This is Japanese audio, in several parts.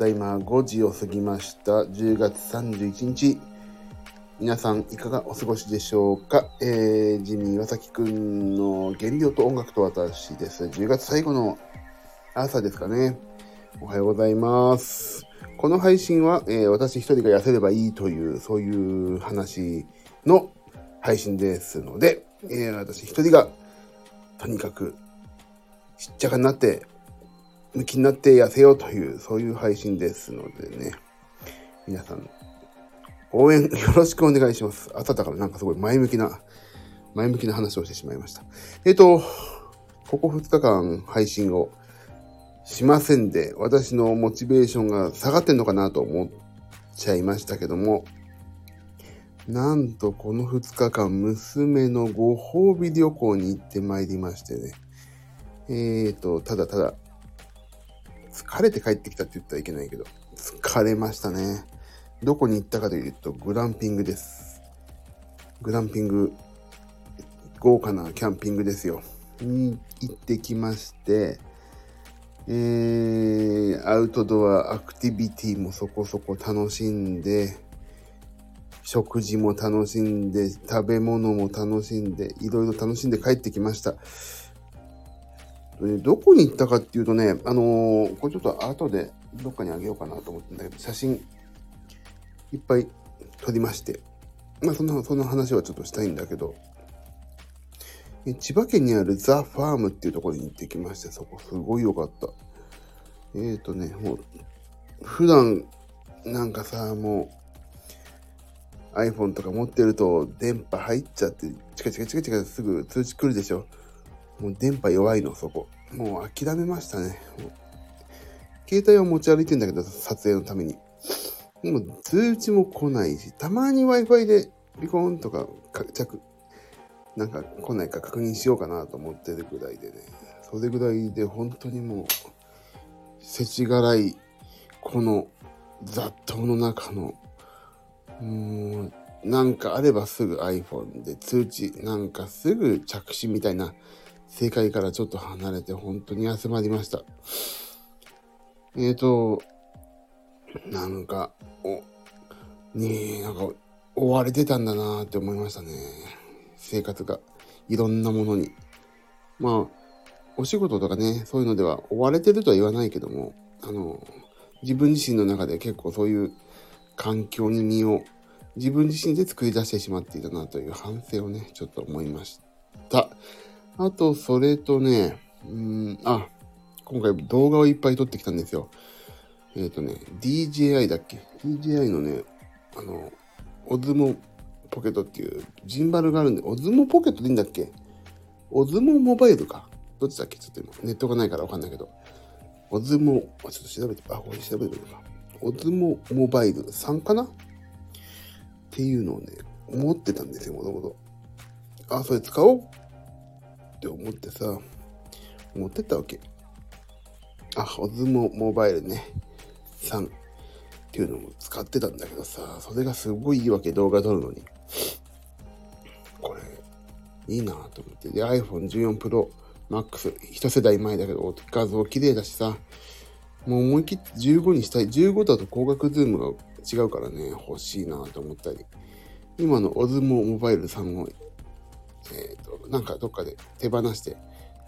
だいま5時を過ぎました。10月31日。皆さんいかがお過ごしでしょうか？えー、ジミー岩崎くんの原料と音楽と私です。10月最後の朝ですかね。おはようございます。この配信は、えー私一人が痩せればいいという、そういう話の配信ですので、えー私一人がとにかくしっちゃかになって、向きになって痩せようという、そういう配信ですのでね、皆さん、応援 よろしくお願いします。朝だからなんかすごい前向きな、前向きな話をしてしまいました。えっ、と、ここ2日間配信をしませんで、私のモチベーションが下がってんのかなと思っちゃいましたけども、なんとこの2日間、娘のご褒美旅行に行ってまいりましてね。えーと、ただただ、疲れて帰ってきたって言ったらいけないけど、疲れましたね。どこに行ったかというと、グランピングです。グランピング、豪華なキャンピングですよ。に行ってきまして、えー、アウトドアアクティビティもそこそこ楽しんで、食事も楽しんで、食べ物も楽しんで、いろいろ楽しんで帰ってきました。えどこに行ったかっていうとね、あのーこれちょっと後でどっかにあげようかなと思ってんだけど、写真いっぱい撮りまして、まあその、その話はちょっとしたいんだけど、千葉県にあるザ・ファームっていうところに行ってきまして、そこすごい良かった。えーとね、もう、普段、なんかさ、もう、iPhone とか持ってると電波入っちゃって、チカチカチカチカすぐ通知来るでしょ？もう電波弱いの、そこ。もう諦めましたね。携帯を持ち歩いてんだけど、撮影のために。もう通知も来ないし、たまに Wi-Fi でピコーンとか着、なんか来ないか確認しようかなと思ってるぐらいでね。それぐらいで本当にもう、世知辛い、この雑踏の中の、もう、なんかあればすぐ iPhone で通知、なんかすぐ着信みたいな正解からちょっと離れて本当に休まりました。えーと、なんか、お、ねえ、なんか追われてたんだなって思いましたね。生活が。いろんなものに。まあ、お仕事とかね、そういうのでは追われてるとは言わないけども、あの、自分自身の中で結構そういう環境に身を自分自身で作り出してしまっていたなという反省をね、ちょっと思いました。あと、それとね、うん、あ、今回動画をいっぱい撮ってきたんですよ。えっ、とね、DJI だっけ ?DJI のね、あの、オズモポケットっていうジンバルがあるんで、オズモポケットでいいんだっけ？オズモモバイルか。どっちだっけ？ちょっと今、ネットがないからわかんないけど。オズモ、ちょっと調べて、あ、これ調べてみるか。オズモモバイル3かな？っていうのをね、思ってたんですよ、もともと。あ、それ使おうって思ってさ、持ってったわけ。あ、オズモモバイルね、3っていうのも使ってたんだけどさ、それがすごいいいわけ、動画撮るのに。これ、いいなと思って。で、iPhone14 Pro Max、一世代前だけど、画像綺麗だしさ、もう思い切って15にしたい。15だと光学ズームが違うからね、欲しいなと思ったり。今のオズモモバイル3を、えっ、と、なんかどっかで手放して、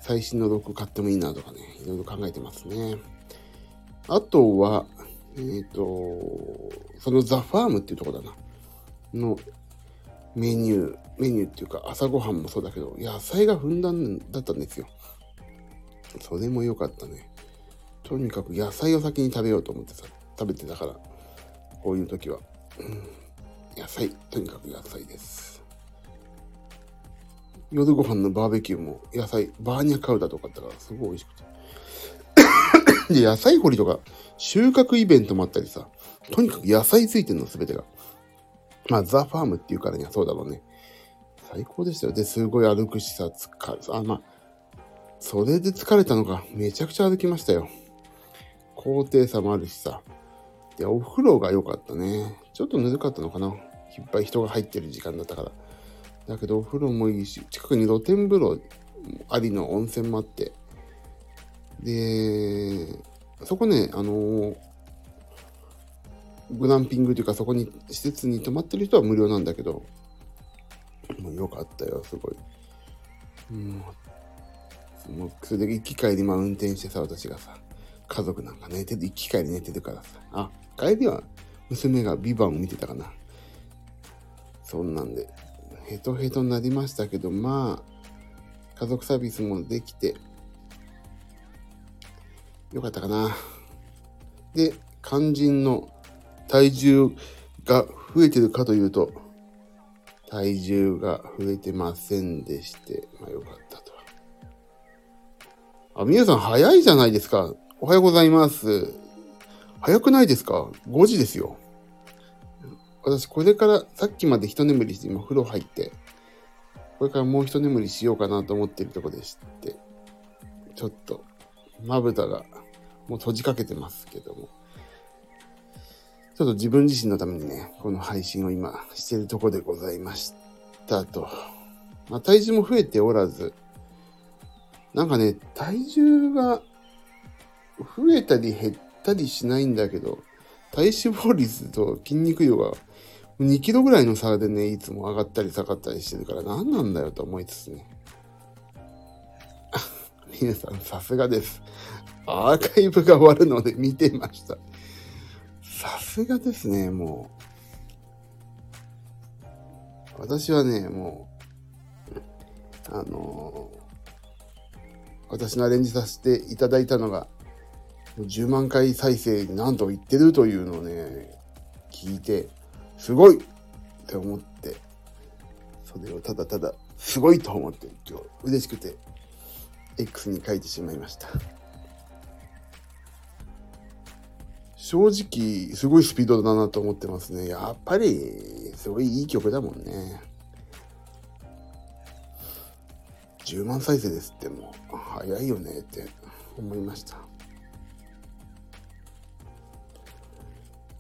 最新のロック買ってもいいなとかね、いろいろ考えてますね。あとは、えっ、と、そのザ・ファームっていうとこだな。のメニュー、メニューっていうか朝ごはんもそうだけど、野菜がふんだんだったんですよ。それも良かったね。とにかく野菜を先に食べようと思ってさ、食べてたから、こういう時は。うん、野菜、とにかく野菜です。夜ご飯のバーベキューも野菜、バーニャカウダとかあったからすごい美味しくて。で、野菜掘りとか収穫イベントもあったりさ、とにかく野菜ついてんの全てが。まあ、ザ・ファームっていうからにはそうだろうね。最高でしたよ。で、すごい歩くしさ、疲れ、あ、まあ、それで疲れたのか、めちゃくちゃ歩きましたよ。高低差もあるしさ。で、お風呂が良かったね。ちょっとぬるかったのかな。いっぱい人が入ってる時間だったから。だけど、お風呂もいいし、近くに露天風呂ありの温泉もあって。で、そこね、あのーグランピングというかそこに施設に泊まってる人は無料なんだけど、もうよかったよ、すごい。うん、もうそれで行き帰り、まあ運転してさ、私がさ、家族なんか寝てる、行き帰り寝てるからさ、あ、帰りは娘がビバンを見てたかな。そんなんで、ヘトヘトになりましたけど、まあ、家族サービスもできて、よかったかな。で、肝心の体重が増えてるかというと、体重が増えてませんでして、まあよかったと。あ、皆さん早いじゃないですか。おはようございます。早くないですか ?5 時ですよ。私、これからさっきまで一眠りして今風呂入って、これからもう一眠りしようかなと思ってるとこでして、ちょっと、まぶたがもう閉じかけてますけども。ちょっと自分自身のためにね、この配信を今してるとこでございましたと。まあ、体重も増えておらず、なんかね、体重が増えたり減ったりしないんだけど、体脂肪率と筋肉量が2キロぐらいの差でね、いつも上がったり下がったりしてるから何なんだよと思いつつね。皆さんさすがです。アーカイブが終わるので見てました。さすがですね、もう。私はね、もう、あの、私のアレンジさせていただいたのが、10万回再生になんと言ってるというのをね、聞いて、すごいって思って、それをただただ、すごいと思って、今日嬉しくて、X に書いてしまいました。正直、すごいスピードだなと思ってますね。やっぱり、すごいいい曲だもんね。10万再生ですってもう、早いよねって思いました。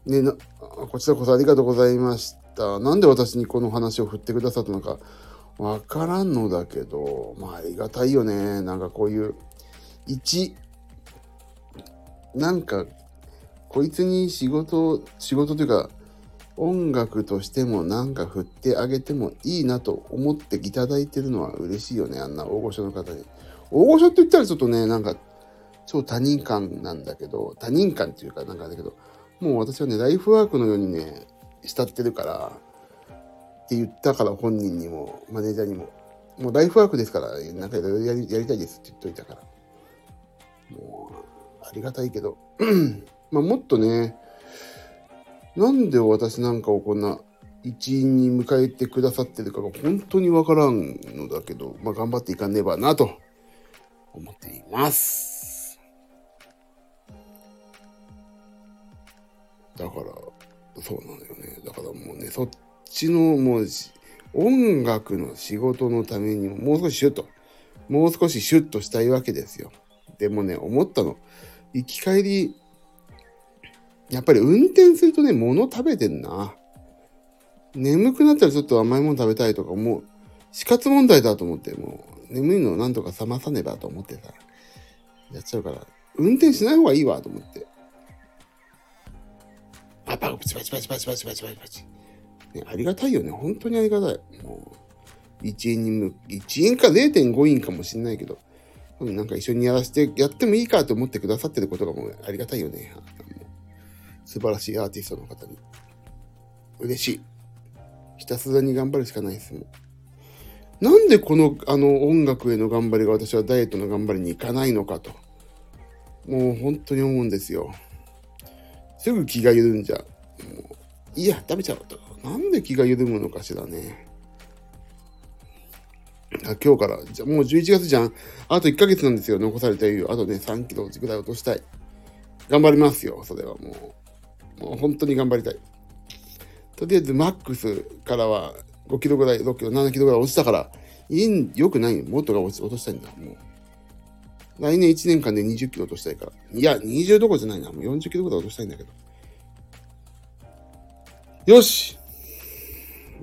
ねな、こちらこそありがとうございました。なんで私にこの話を振ってくださったのかわからんのだけど、まあありがたいよね。なんかこういう、1、なんかこいつに仕事、仕事というか、音楽としてもなんか振ってあげてもいいなと思っていただいてるのは嬉しいよね、あんな大御所の方に。大御所って言ったらちょっとね、なんか、超他人感なんだけど、他人感っていうかなんかだけど、もう私はね、ライフワークのようにね、慕ってるから、って言ったから本人にも、マネージャーにも、もうライフワークですから、なんかいろいろやりたいですって言っといたから。もう、ありがたいけど、まあ、もっとね、なんで私なんかをこんな一員に迎えてくださってるかが本当にわからんのだけど、まあ、頑張っていかねばなと思っています。だから、そうなのよね。だからもうね、そっちのもう音楽の仕事のためにももう少しシュッと、もう少しシュッとしたいわけですよ。でもね、思ったの。行き帰りやっぱり運転するとね、物食べてんな。眠くなったらちょっと甘いもの食べたいとか、もう死活問題だと思って、もう眠いのをなんとか冷まさねばと思ってさ、やっちゃうから、運転しない方がいいわと思って。あ、パチパチパチパチパチパチパチパチ。ね、ありがたいよね。本当にありがたい。もう、1円に、1円か0.5円かもしんないけど、なんか一緒にやらせて、やってもいいかと思ってくださってることがもうありがたいよね。素晴らしいアーティストの方に。嬉しい。ひたすらに頑張るしかないですもん。なんでこの、あの、音楽への頑張りが私はダイエットの頑張りに行かないのかと。もう本当に思うんですよ。すぐ気が緩んじゃう。もういや、食べちゃおうと。なんで気が緩むのかしらね。あ今日から、じゃもう11月じゃん。あと1ヶ月なんですよ。残された余裕。あとね、3キロぐらい落としたい。頑張りますよ。それはもう。もう本当に頑張りたい。とりあえずマックスからは5キロぐらい、6キロ、7キロぐらい落ちたから、いい良くないよ。もっとが落としたいんだ。もう。来年1年間で20キロ落としたいから。いや、20どころじゃないな。もう40キロぐらい落としたいんだけど。よし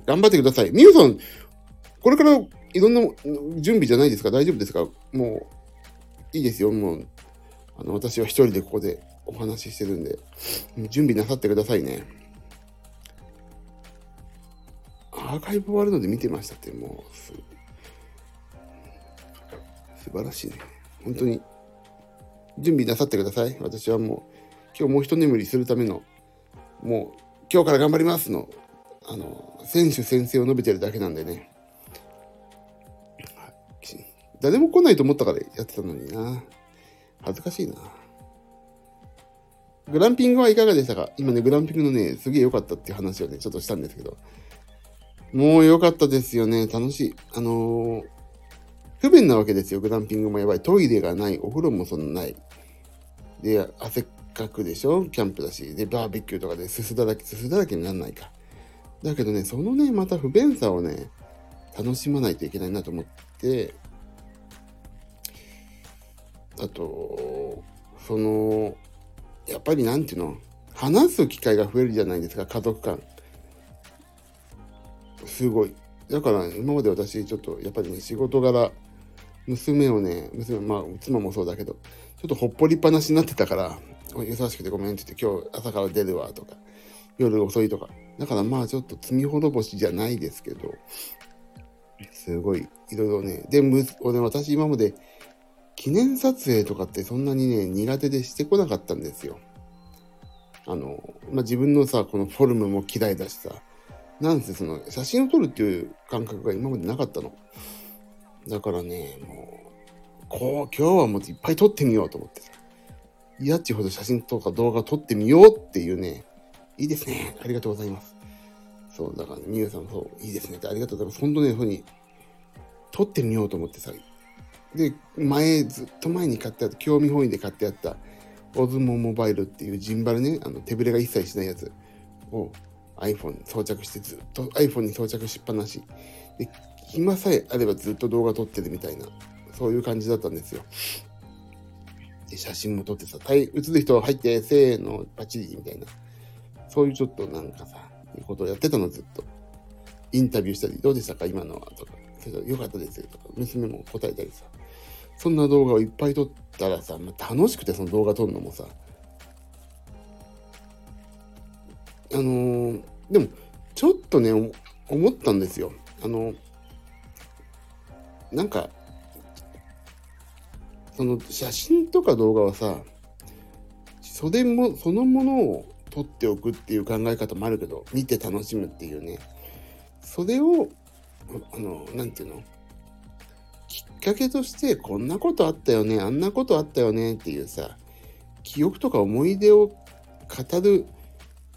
頑張ってください。みゆさん、これからいろんな準備じゃないですか大丈夫ですか？もう、いいですよ。もう、あの、私は一人でここでお話ししてるんで、準備なさってくださいね。アーカイブ終わるので見てましたって、もう、素晴らしいね。本当に、準備なさってください。私はもう、今日もう一眠りするための、もう、今日から頑張りますの、あの、選手宣誓を述べてるだけなんでね。誰も来ないと思ったからやってたのにな。恥ずかしいな。グランピングはいかがでしたか？今ね、グランピングのね、すげえ良かったっていう話をね、ちょっとしたんですけど。もう良かったですよね。楽しい。あのー、不便なわけですよ。グランピングもやばい。トイレがない。お風呂もそんなない。で、汗っかくでしょ？キャンプだし。で、バーベキューとかですすだらけ、すすだらけにならないか。だけどね、そのね、また不便さをね、楽しまないといけないなと思って、あと、その、やっぱりなんていうの、話す機会が増えるじゃないですか、家族間。すごい。だから今まで私ちょっとやっぱりね、仕事柄、娘をね、娘、まあ妻もそうだけど、ちょっとほっぽりっぱなしになってたから、優しくてごめんって言って、今日朝から出るわとか、夜遅いとか。だからまあちょっと罪滅ぼしじゃないですけど、すごい、いろいろね。で、む俺私今まで記念撮影とかってそんなにね、苦手でしてこなかったんですよ。あの、まあ、自分のさ、このフォルムも嫌いだしさ、なんせその写真を撮るっていう感覚が今までなかったの。だからね、もう、こう、今日はもういっぱい撮ってみようと思ってさ、嫌っちほど写真とか動画撮ってみようっていうね、いいですね。ありがとうございます。そう、だからね、みゆさんもそう、いいですねってありがとうございます。本当ね、そういうふうに、撮ってみようと思ってさ、で、前、ずっと前に買ってあった、興味本位で買ってあった、オズモモバイルっていうジンバルね、あの手ぶれが一切しないやつを iPhone に装着してずっと iPhone に装着しっぱなし。で、暇さえあればずっと動画撮ってるみたいな、そういう感じだったんですよ。で、写真も撮ってさ、映る人入って、せーの、バチリみたいな。そういうちょっとなんかさ、いうことをやってたの、ずっと。インタビューしたり、どうでしたか？今のはとか。よかったですよとか、娘も答えたりさ。そんな動画をいっぱい撮ったらさ、まあ、楽しくてその動画撮るのもさ、あのー、でも、ちょっとね、思ったんですよ。あの、なんか、その写真とか動画はさ、袖も、そのものを撮っておくっていう考え方もあるけど、見て楽しむっていうね。それを、あの、なんていうの？きっかけとしてこんなことあったよねあんなことあったよねっていうさ記憶とか思い出を語る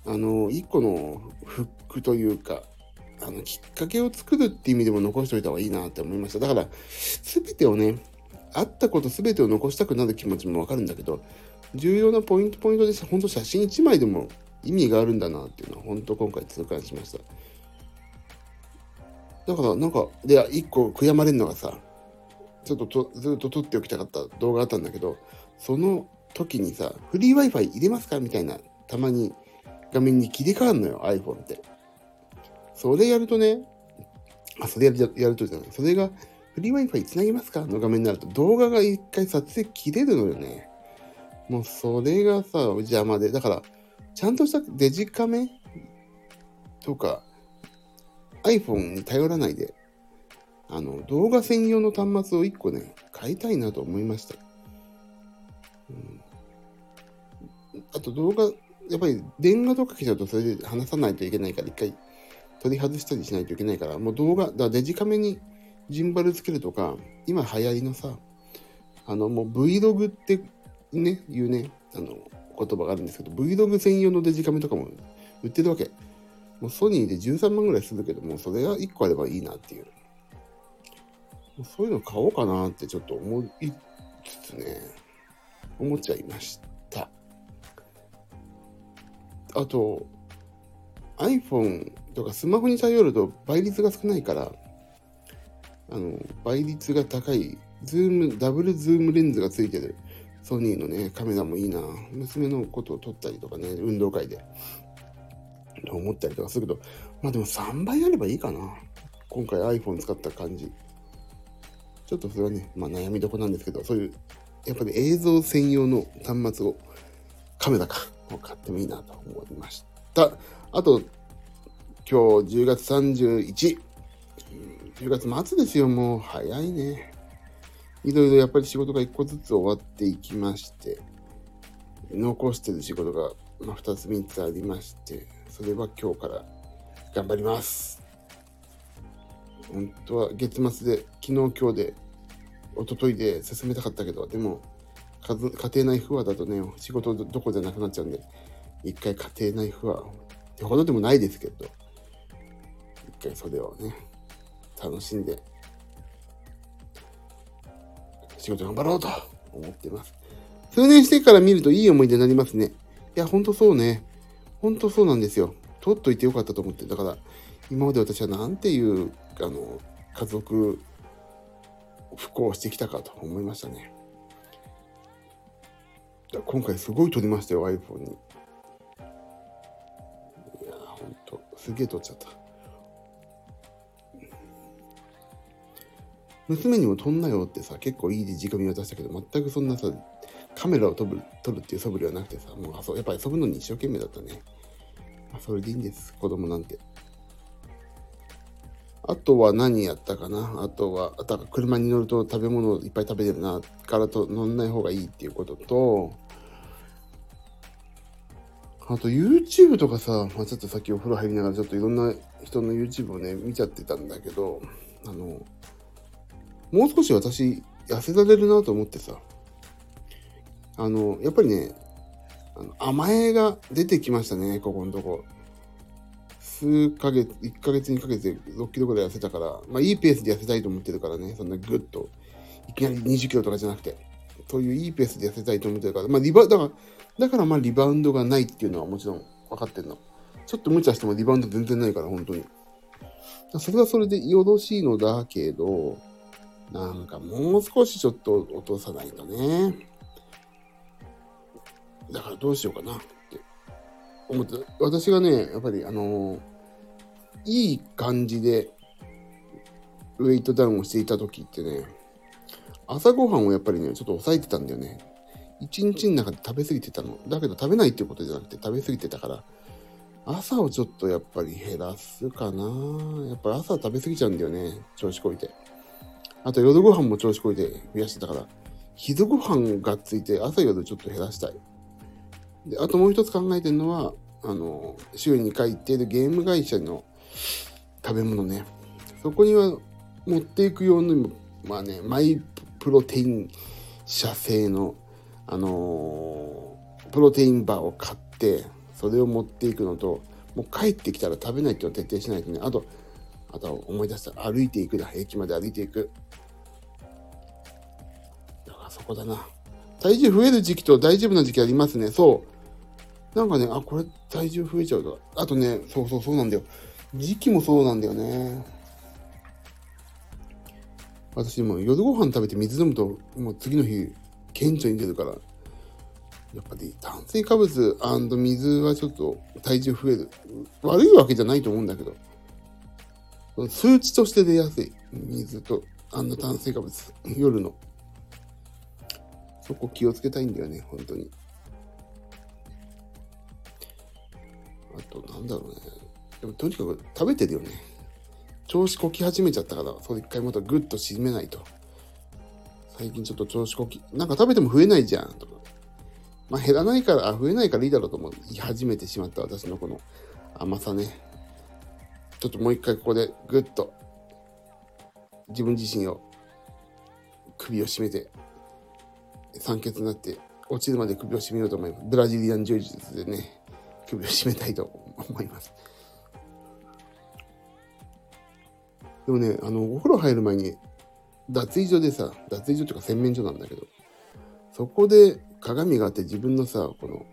あの一個のフックというかあのきっかけを作るっていう意味でも残しておいた方がいいなって思いましただから全てをねあったこと全てを残したくなる気持ちもわかるんだけど重要なポイントポイントで本当写真1枚でも意味があるんだなっていうのは本当今回痛感しましただからなんかで1個悔やまれるのがさちょっととずっと撮っておきたかった動画あったんだけど、その時にさ、フリー Wi-Fi 入れますかみたいな、たまに画面に切り替わるのよ、iPhone って。それやるとね、あ、それやるやるとじゃない。それが、フリー Wi-Fi つなぎますかの画面になると、動画が一回撮影切れるのよね。もうそれがさ、邪魔で。だから、ちゃんとしたデジカメとか、iPhone に頼らないで、あの、動画専用の端末を1個ね、買いたいなと思いました。うん、あと動画、やっぱり電話とか来ちゃうとそれで話さないといけないから、一回取り外したりしないといけないから、もう動画、だデジカメにジンバルつけるとか、今流行りのさ、あの、もう Vlog ってね、いうね、あの、言葉があるんですけど、Vlog 専用のデジカメとかも売ってるわけ。もうソニーで13万ぐらいするけどもう、それが1個あればいいなっていう。そういうの買おうかなってちょっと思いつつね、思っちゃいました。あと、iPhone とかスマホに頼ると倍率が少ないから、あの、倍率が高い、ズーム、ダブルズームレンズがついてるソニーのね、カメラもいいな。娘のことを撮ったりとかね、運動会で。と思ったりとかするけど、まあでも3倍あればいいかな。今回 iPhone 使った感じ。ちょっとそれはね、まあ、悩みどこなんですけど、そういう、やっぱり映像専用の端末を、カメラか、を買ってもいいなと思いました。あと、今日10月31。10月末ですよ、もう早いね。いろいろやっぱり仕事が一個ずつ終わっていきまして、残してる仕事が、ま、2つ3つありまして、それは今日から頑張ります。本当は月末で、昨日今日で、一昨日で進めたかったけど、でも、家庭内不和だとね、仕事どこじゃなくなっちゃうんで、一回家庭内不和ってほどでもないですけど、回それをね、楽しんで、仕事頑張ろうと思ってます。数年してから見るといい思い出になりますね。いや、ほんとそうね。ほんとそうなんですよ。取っといてよかったと思って。だから、今まで私はなんていう、あの、家族不幸してきたかと思いましたね。今回すごい撮りましたよ、iPhone に。いやほんと、すげえ撮っちゃった。娘にも撮んなよってさ、結構いい時間見渡したけど、全くそんなさ、カメラを撮る撮るっていう素振りはなくてさ、もう遊やっぱり遊ぶのに一生懸命だったね。まあ、それでいいんです、子供なんて。あとは何やったかなあとは、だから車に乗ると食べ物いっぱい食べてるな、からと乗んない方がいいっていうことと、あと YouTube とかさ、まあ、ちょっとさっきお風呂入りながらちょっといろんな人の YouTube をね、見ちゃってたんだけど、あの、もう少し私、痩せられるなと思ってさ、あの、やっぱりね、あの甘えが出てきましたね、ここのとこ。数ヶ月、1ヶ月、2ヶ月で6キロぐらい痩せたから、まあいいペースで痩せたいと思ってるからね、そんなグッと、いきなり20キロとかじゃなくて、そういういいペースで痩せたいと思ってるから、まあリバ、だから、だからまあリバウンドがないっていうのはもちろん分かってんの。ちょっと無茶してもリバウンド全然ないから、本当に。それはそれでよろしいのだけど、なんかもう少しちょっと落とさないとね。だからどうしようかなって思って、私がね、やっぱりあの、いい感じでウェイトダウンをしていた時ってね、朝ごはんをやっぱりね、ちょっと抑えてたんだよね。一日の中で食べ過ぎてたの。だけど食べないっていうことじゃなくて食べ過ぎてたから、朝をちょっとやっぱり減らすかな。やっぱり朝食べ過ぎちゃうんだよね。調子こいて。あと夜ご飯も調子こいて増やしてたから、昼ご飯がついて朝夜ちょっと減らしたい。で、あともう一つ考えてるのは、あの、週に回行っているゲーム会社の食べ物ね。そこには持っていくように、まあね、マイプロテイン社製のあのー、プロテインバーを買って、それを持っていくのと、もう帰ってきたら食べないっていうのを徹底しないとね。あと、あと思い出した。歩いていくだ。駅まで歩いていく。そこだな。体重増える時期と大丈夫な時期ありますね。そう。なんかね、あ、これ体重増えちゃうと。あとね、そうそうそうなんだよ。時期もそうなんだよね。私も夜ご飯食べて水飲むと、もう次の日顕著に出るから、やっぱり炭水化物水はちょっと体重増える。悪いわけじゃないと思うんだけど、数値として出やすい。水と炭水化物。夜の。そこ気をつけたいんだよね、本当に。あと、なんだろうね。でもとにかく食べてるよね。調子こき始めちゃったから、それ一回またグッと締めないと。最近ちょっと調子こき、なんか食べても増えないじゃん、とか。まあ減らないから、あ、増えないからいいだろうと思い始めてしまった私のこの甘さね。ちょっともう一回ここでぐっと自分自身を首を絞めて酸欠になって落ちるまで首を絞めようと思います。ブラジリアン柔術でね、首を絞めたいと思います。でもね、あの、お風呂入る前に脱衣所でさ、脱衣所とか洗面所なんだけど、そこで鏡があって自分のさ、この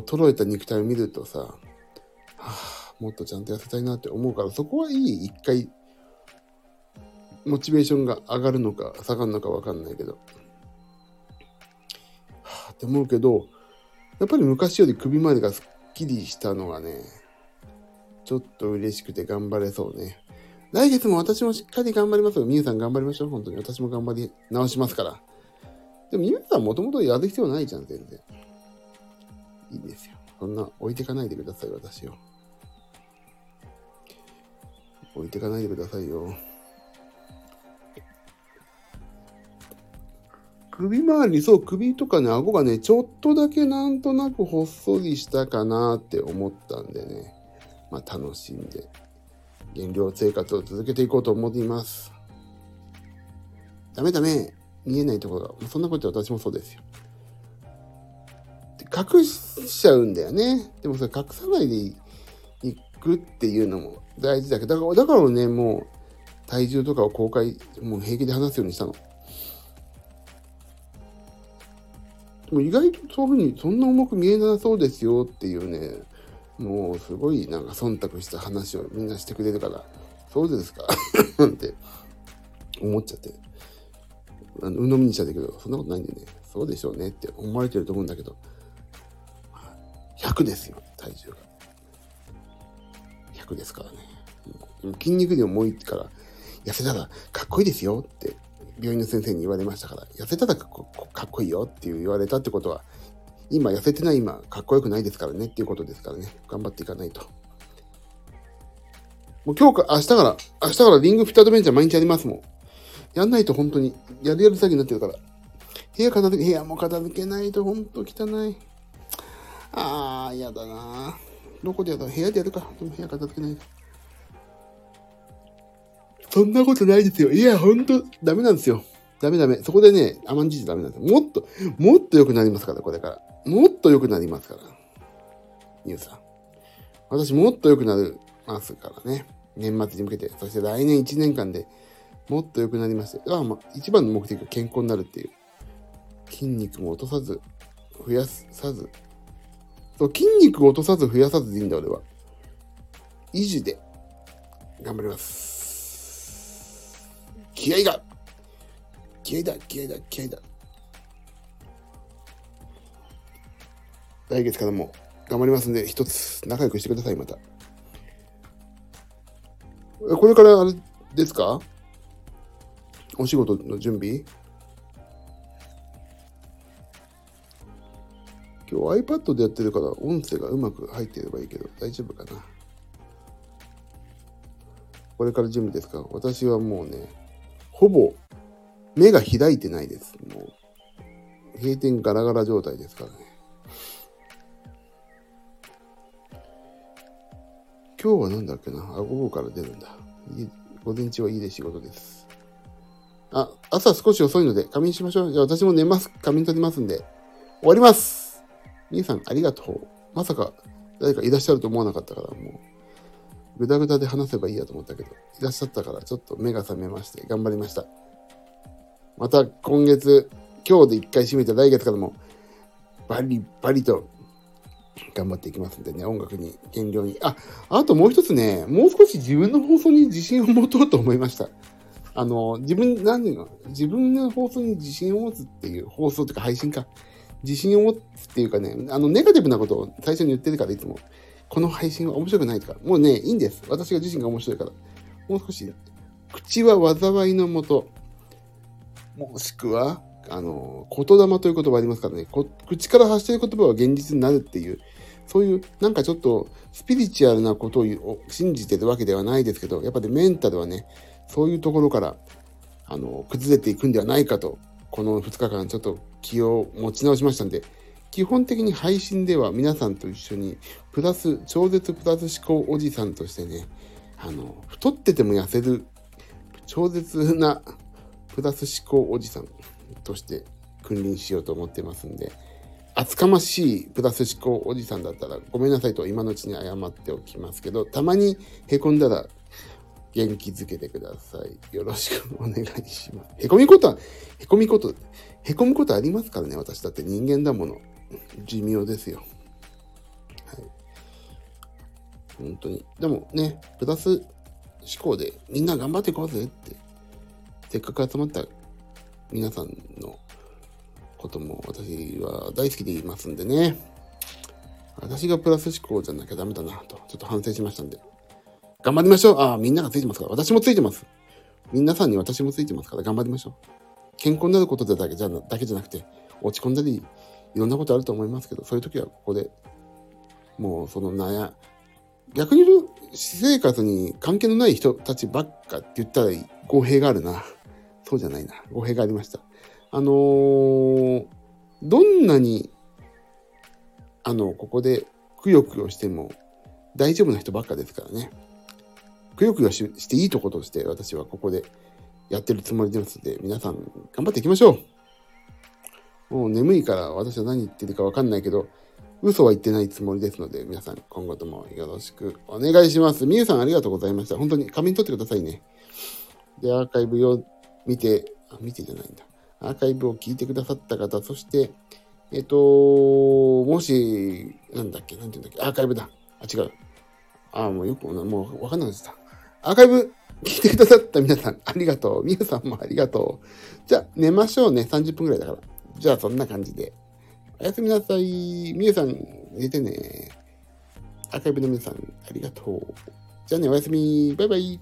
衰えた肉体を見るとさ、はあ、もっとちゃんと痩せたいなって思うから、そこはいい、一回、モチベーションが上がるのか下がるのかわかんないけど、って思うけど、やっぱり昔より首までがすっきりしたのがね、ちょっと嬉しくて頑張れそうね。来月も私もしっかり頑張りますよ。みゆさん頑張りましょう。本当に。私も頑張り直しますから。でも、みゆさんもともとやる必要ないじゃん、全然。いいですよ。そんな置いてかないでください、私を。置いてかないでくださいよ。首周り、そう、首とかね、顎がね、ちょっとだけなんとなくほっそりしたかなって思ったんでね、まあ楽しんで、減量生活を続けていこうと思います。ダメダメ見えないところが、そんなこと私もそうですよ。隠しちゃうんだよね。でもそれ隠さないでいくっていうのも大事だけど、だからだからね、もう体重とかを公開、もう平気で話すようにしたの。も意外とそういうふうにそんな重く見えなそうですよっていうね、もうすごいなんか忖度した話をみんなしてくれるから、そうですか？っ て思っちゃって。あの、鵜呑みにしちゃったけど、そんなことないんでね、そうでしょうねって思われてると思うんだけど、100ですよ、体重が。100ですからね。筋肉量も多いから、痩せたらかっこいいですよって病院の先生に言われましたから、痩せたらかっこいいよって言われたってことは、今痩せてない今、かっこよくないですからねっていうことですからね。頑張っていかないと。もう今日か、明日から、明日からリングフィットアドベンチャー毎日やりますもん。やんないと本当に、やるやる詐欺になってるから。部屋片付け、部屋も片付けないと本当汚い。あー、嫌だなどこでやる部屋でやるか。でも部屋片付けないと。そんなことないですよ。いや、ほんと、ダメなんですよ。ダメダメ。そこでね、甘んじてダメなんですよ。もっと、もっと良くなりますから、これから。もっと良くなりますから。ニューさん。私、もっと良くなりますからね。年末に向けて。そして来年1年間でもっと良くなりまして。あまあ、一番の目的は健康になるっていう。筋肉も落とさず、増やさず。そう、筋肉を落とさず増やさずでいいんだ、俺は。維持で頑張ります。気合が。気合だ気合だ気合だ。来月からも頑張りますんで、一つ仲良くしてください、また。これからあれですか？お仕事の準備？今日 iPad でやってるから音声がうまく入ってればいいけど大丈夫かな？これから準備ですか？私はもうね、ほぼ目が開いてないです。もう、閉店ガラガラ状態ですからね。今日は何だっけな？あ、午後から出るんだ。午前中はいいで仕事です。あ、朝少し遅いので仮眠しましょう。じゃあ私も寝ます。仮眠取りますんで。終わります皆さんありがとう。まさか誰かいらっしゃると思わなかったから、もう。ぐだぐだで話せばいいやと思ったけど、いらっしゃったからちょっと目が覚めまして頑張りました。また今月、今日で一回締めて来月からもバリバリと頑張っていきますんでね、音楽に、減量に。あ、あともう一つね、もう少し自分の放送に自信を持とうと思いました。あの、自分、何ていうの？自分の放送に自信を持つっていう、放送というか配信か。自信を持つっていうかね、あの、ネガティブなことを最初に言ってるからいつも。この配信は面白くないとか、もうね、いいんです。私が自身が面白いから。もう少し、口は災いのもと、もしくは、あの、言霊という言葉ありますからね、口から発してる言葉は現実になるっていう、そういう、なんかちょっと、スピリチュアルなことを信じてるわけではないですけど、やっぱりメンタルはね、そういうところから、あの、崩れていくんではないかと、この2日間ちょっと気を持ち直しましたんで、基本的に配信では皆さんと一緒にプラス超絶プラス思考おじさんとしてねあの太ってても痩せる超絶なプラス思考おじさんとして君臨しようと思ってますんで厚かましいプラス思考おじさんだったらごめんなさいと今のうちに謝っておきますけどたまにへこんだら元気づけてください。よろしくお願いします。へこみことは、へこみこと、へこむことありますからね、私だって人間だもの。寿命ですよ。はい。本当に。でもね、プラス思考でみんな頑張っていこうぜって、せっかく集まった皆さんのことも私は大好きでいますんでね。私がプラス思考じゃなきゃダメだなと、ちょっと反省しましたんで。頑張りましょうああ、みんながついてますから。私もついてます。皆さんに私もついてますから頑張りましょう。健康になることだけじゃだけじゃなくて、落ち込んだり、いろんなことあると思いますけど、そういう時はここでもうその悩逆に言うと、私生活に関係のない人たちばっかって言ったら語弊があるな。そうじゃないな。語弊がありました。あのー、どんなに、あの、ここでくよくよしても大丈夫な人ばっかですからね。くよくよししていいとことして私はここでやってるつもりですので、皆さん頑張っていきましょう。もう眠いから私は何言ってるかわかんないけど、嘘は言ってないつもりですので、皆さん今後ともよろしくお願いします。みゆさんありがとうございました。本当に仮面取ってくださいね。で、アーカイブを見て、あ、見てじゃないんだ。アーカイブを聞いてくださった方、そして、えっ、と、もし、なんだっけ、なんて言うんだっけ、アーカイブだ。あ、違う。あ、もうよく、もうわかんなくなった。アーカイブ聞いてくださった皆さん、ありがとう。みゆさんもありがとう。じゃあ、寝ましょうね。30分くらいだから。じゃあ、そんな感じで。おやすみなさい。みゆさん、寝てね。アーカイブの皆さん、ありがとう。じゃあね、おやすみ。バイバイ。